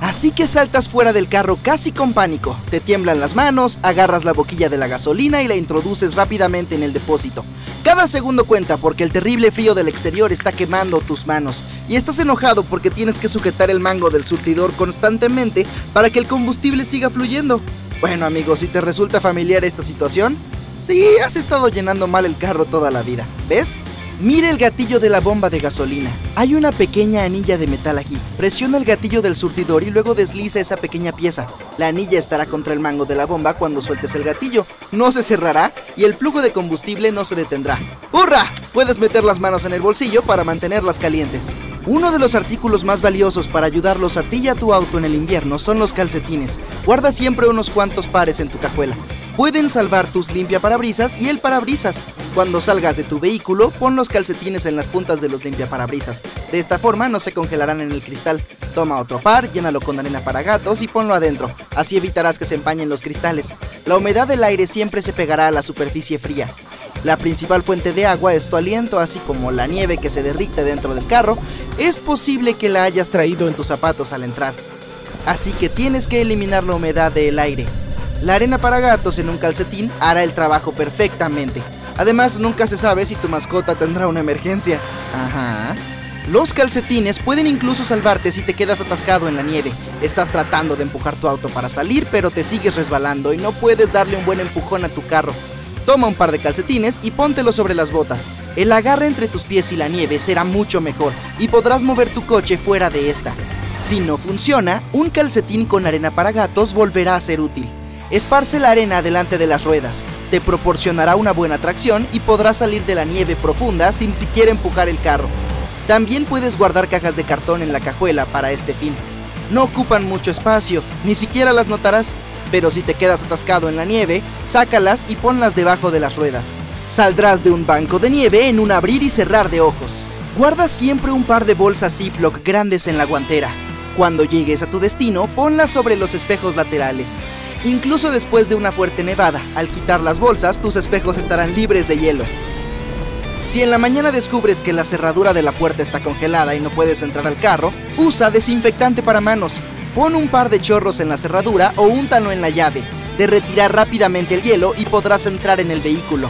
Así que saltas fuera del carro casi con pánico, te tiemblan las manos, agarras la boquilla de la gasolina y la introduces rápidamente en el depósito. Cada segundo cuenta porque el terrible frío del exterior está quemando tus manos y estás enojado porque tienes que sujetar el mango del surtidor constantemente para que el combustible siga fluyendo. Bueno amigos, si te resulta familiar esta situación, sí, has estado llenando mal el carro toda la vida, ¿ves? Mire el gatillo de la bomba de gasolina. Hay una pequeña anilla de metal aquí. Presiona el gatillo del surtidor y luego desliza esa pequeña pieza. La anilla estará contra el mango de la bomba cuando sueltes el gatillo. No se cerrará y el flujo de combustible no se detendrá. ¡Hurra! Puedes meter las manos en el bolsillo para mantenerlas calientes. Uno de los artículos más valiosos para ayudarlos a ti y a tu auto en el invierno son los calcetines. Guarda siempre unos cuantos pares en tu cajuela pueden salvar tus limpiaparabrisas y el parabrisas. Cuando salgas de tu vehículo, pon los calcetines en las puntas de los limpiaparabrisas. De esta forma no se congelarán en el cristal. Toma otro par, llénalo con arena para gatos y ponlo adentro. Así evitarás que se empañen los cristales. La humedad del aire siempre se pegará a la superficie fría. La principal fuente de agua es tu aliento, así como la nieve que se derrite dentro del carro. Es posible que la hayas traído en tus zapatos al entrar. Así que tienes que eliminar la humedad del aire. La arena para gatos en un calcetín hará el trabajo perfectamente. Además, nunca se sabe si tu mascota tendrá una emergencia. Ajá. Los calcetines pueden incluso salvarte si te quedas atascado en la nieve. Estás tratando de empujar tu auto para salir, pero te sigues resbalando y no puedes darle un buen empujón a tu carro. Toma un par de calcetines y póntelo sobre las botas. El agarre entre tus pies y la nieve será mucho mejor y podrás mover tu coche fuera de esta. Si no funciona, un calcetín con arena para gatos volverá a ser útil. Esparce la arena delante de las ruedas, te proporcionará una buena tracción y podrás salir de la nieve profunda sin siquiera empujar el carro. También puedes guardar cajas de cartón en la cajuela para este fin. No ocupan mucho espacio, ni siquiera las notarás, pero si te quedas atascado en la nieve, sácalas y ponlas debajo de las ruedas. Saldrás de un banco de nieve en un abrir y cerrar de ojos. Guarda siempre un par de bolsas Ziploc grandes en la guantera. Cuando llegues a tu destino, ponlas sobre los espejos laterales. Incluso después de una fuerte nevada, al quitar las bolsas, tus espejos estarán libres de hielo. Si en la mañana descubres que la cerradura de la puerta está congelada y no puedes entrar al carro, usa desinfectante para manos. Pon un par de chorros en la cerradura o úntalo en la llave. Derretirá rápidamente el hielo y podrás entrar en el vehículo.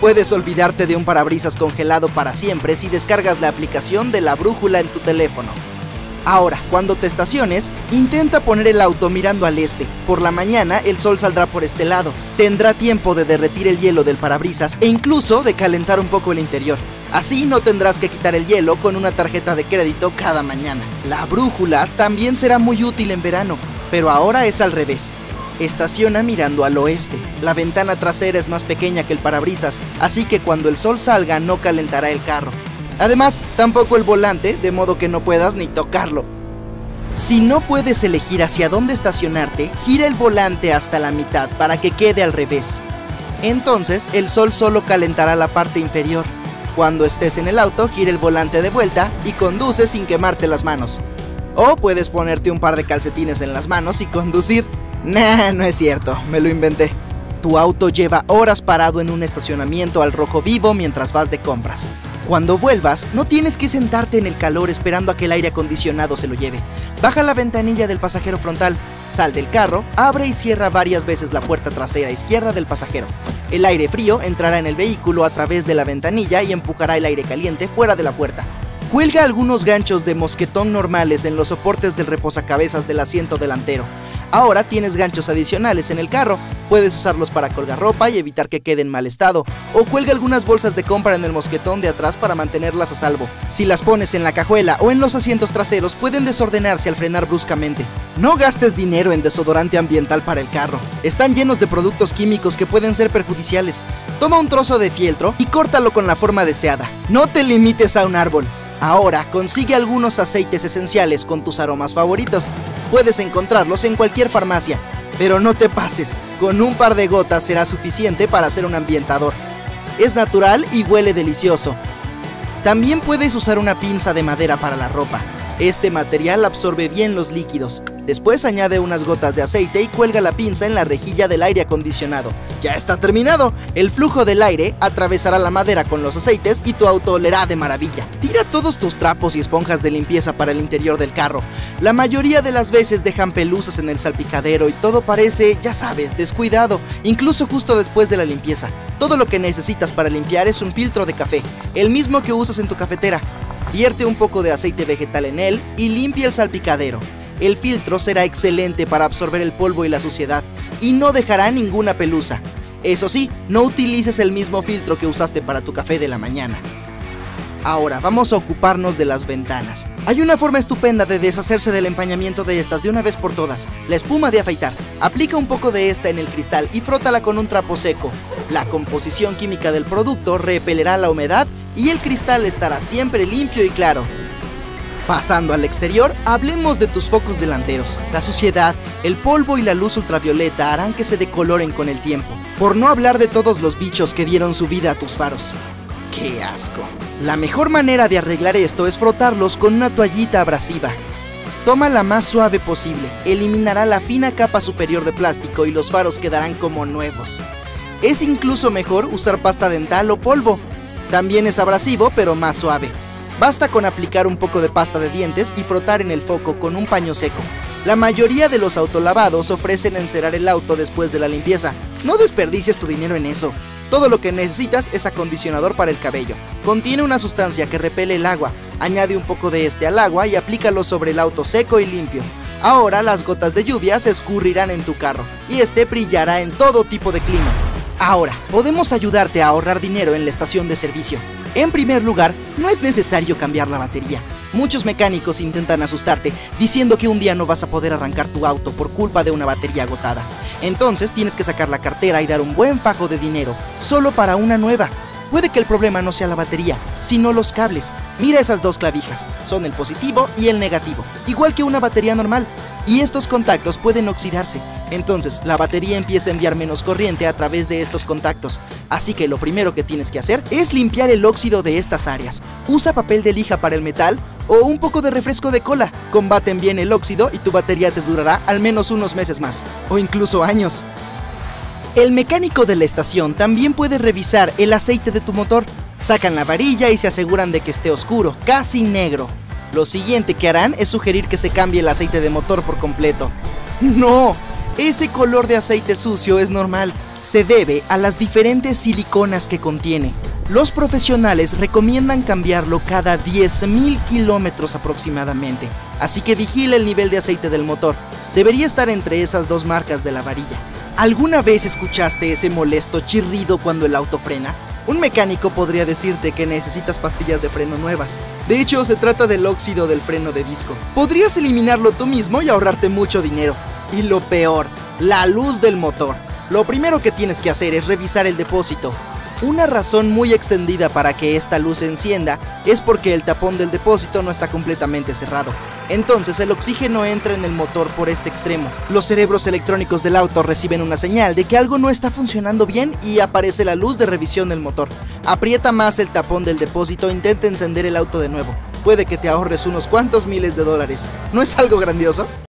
Puedes olvidarte de un parabrisas congelado para siempre si descargas la aplicación de la brújula en tu teléfono. Ahora, cuando te estaciones, intenta poner el auto mirando al este. Por la mañana el sol saldrá por este lado. Tendrá tiempo de derretir el hielo del parabrisas e incluso de calentar un poco el interior. Así no tendrás que quitar el hielo con una tarjeta de crédito cada mañana. La brújula también será muy útil en verano, pero ahora es al revés. Estaciona mirando al oeste. La ventana trasera es más pequeña que el parabrisas, así que cuando el sol salga no calentará el carro. Además, tampoco el volante, de modo que no puedas ni tocarlo. Si no puedes elegir hacia dónde estacionarte, gira el volante hasta la mitad para que quede al revés. Entonces, el sol solo calentará la parte inferior. Cuando estés en el auto, gira el volante de vuelta y conduce sin quemarte las manos. O puedes ponerte un par de calcetines en las manos y conducir. Nah, no es cierto, me lo inventé. Tu auto lleva horas parado en un estacionamiento al rojo vivo mientras vas de compras. Cuando vuelvas, no tienes que sentarte en el calor esperando a que el aire acondicionado se lo lleve. Baja la ventanilla del pasajero frontal, sal del carro, abre y cierra varias veces la puerta trasera izquierda del pasajero. El aire frío entrará en el vehículo a través de la ventanilla y empujará el aire caliente fuera de la puerta. Cuelga algunos ganchos de mosquetón normales en los soportes del reposacabezas del asiento delantero. Ahora tienes ganchos adicionales en el carro. Puedes usarlos para colgar ropa y evitar que quede en mal estado. O cuelga algunas bolsas de compra en el mosquetón de atrás para mantenerlas a salvo. Si las pones en la cajuela o en los asientos traseros, pueden desordenarse al frenar bruscamente. No gastes dinero en desodorante ambiental para el carro. Están llenos de productos químicos que pueden ser perjudiciales. Toma un trozo de fieltro y córtalo con la forma deseada. No te limites a un árbol. Ahora consigue algunos aceites esenciales con tus aromas favoritos. Puedes encontrarlos en cualquier farmacia, pero no te pases, con un par de gotas será suficiente para hacer un ambientador. Es natural y huele delicioso. También puedes usar una pinza de madera para la ropa. Este material absorbe bien los líquidos. Después añade unas gotas de aceite y cuelga la pinza en la rejilla del aire acondicionado. Ya está terminado. El flujo del aire atravesará la madera con los aceites y tu auto olerá de maravilla. Tira todos tus trapos y esponjas de limpieza para el interior del carro. La mayoría de las veces dejan pelusas en el salpicadero y todo parece, ya sabes, descuidado, incluso justo después de la limpieza. Todo lo que necesitas para limpiar es un filtro de café, el mismo que usas en tu cafetera. Vierte un poco de aceite vegetal en él y limpia el salpicadero. El filtro será excelente para absorber el polvo y la suciedad y no dejará ninguna pelusa. Eso sí, no utilices el mismo filtro que usaste para tu café de la mañana. Ahora vamos a ocuparnos de las ventanas. Hay una forma estupenda de deshacerse del empañamiento de estas de una vez por todas. La espuma de afeitar. Aplica un poco de esta en el cristal y frótala con un trapo seco. La composición química del producto repelerá la humedad y el cristal estará siempre limpio y claro. Pasando al exterior, hablemos de tus focos delanteros. La suciedad, el polvo y la luz ultravioleta harán que se decoloren con el tiempo. Por no hablar de todos los bichos que dieron su vida a tus faros. ¡Qué asco! La mejor manera de arreglar esto es frotarlos con una toallita abrasiva. Toma la más suave posible, eliminará la fina capa superior de plástico y los faros quedarán como nuevos. Es incluso mejor usar pasta dental o polvo. También es abrasivo, pero más suave. Basta con aplicar un poco de pasta de dientes y frotar en el foco con un paño seco. La mayoría de los autolavados ofrecen encerar el auto después de la limpieza. No desperdicies tu dinero en eso. Todo lo que necesitas es acondicionador para el cabello. Contiene una sustancia que repele el agua. Añade un poco de este al agua y aplícalo sobre el auto seco y limpio. Ahora las gotas de lluvia se escurrirán en tu carro y este brillará en todo tipo de clima. Ahora, podemos ayudarte a ahorrar dinero en la estación de servicio. En primer lugar, no es necesario cambiar la batería. Muchos mecánicos intentan asustarte diciendo que un día no vas a poder arrancar tu auto por culpa de una batería agotada. Entonces tienes que sacar la cartera y dar un buen fajo de dinero solo para una nueva. Puede que el problema no sea la batería, sino los cables. Mira esas dos clavijas, son el positivo y el negativo, igual que una batería normal y estos contactos pueden oxidarse. Entonces, la batería empieza a enviar menos corriente a través de estos contactos. Así que lo primero que tienes que hacer es limpiar el óxido de estas áreas. Usa papel de lija para el metal o un poco de refresco de cola. Combaten bien el óxido y tu batería te durará al menos unos meses más, o incluso años. El mecánico de la estación también puede revisar el aceite de tu motor. Sacan la varilla y se aseguran de que esté oscuro, casi negro. Lo siguiente que harán es sugerir que se cambie el aceite de motor por completo. ¡No! Ese color de aceite sucio es normal. Se debe a las diferentes siliconas que contiene. Los profesionales recomiendan cambiarlo cada 10.000 kilómetros aproximadamente, así que vigile el nivel de aceite del motor. Debería estar entre esas dos marcas de la varilla. ¿Alguna vez escuchaste ese molesto chirrido cuando el auto frena? Un mecánico podría decirte que necesitas pastillas de freno nuevas. De hecho, se trata del óxido del freno de disco. Podrías eliminarlo tú mismo y ahorrarte mucho dinero. Y lo peor, la luz del motor. Lo primero que tienes que hacer es revisar el depósito. Una razón muy extendida para que esta luz se encienda es porque el tapón del depósito no está completamente cerrado. Entonces el oxígeno entra en el motor por este extremo. Los cerebros electrónicos del auto reciben una señal de que algo no está funcionando bien y aparece la luz de revisión del motor. Aprieta más el tapón del depósito e intenta encender el auto de nuevo. Puede que te ahorres unos cuantos miles de dólares. ¿No es algo grandioso?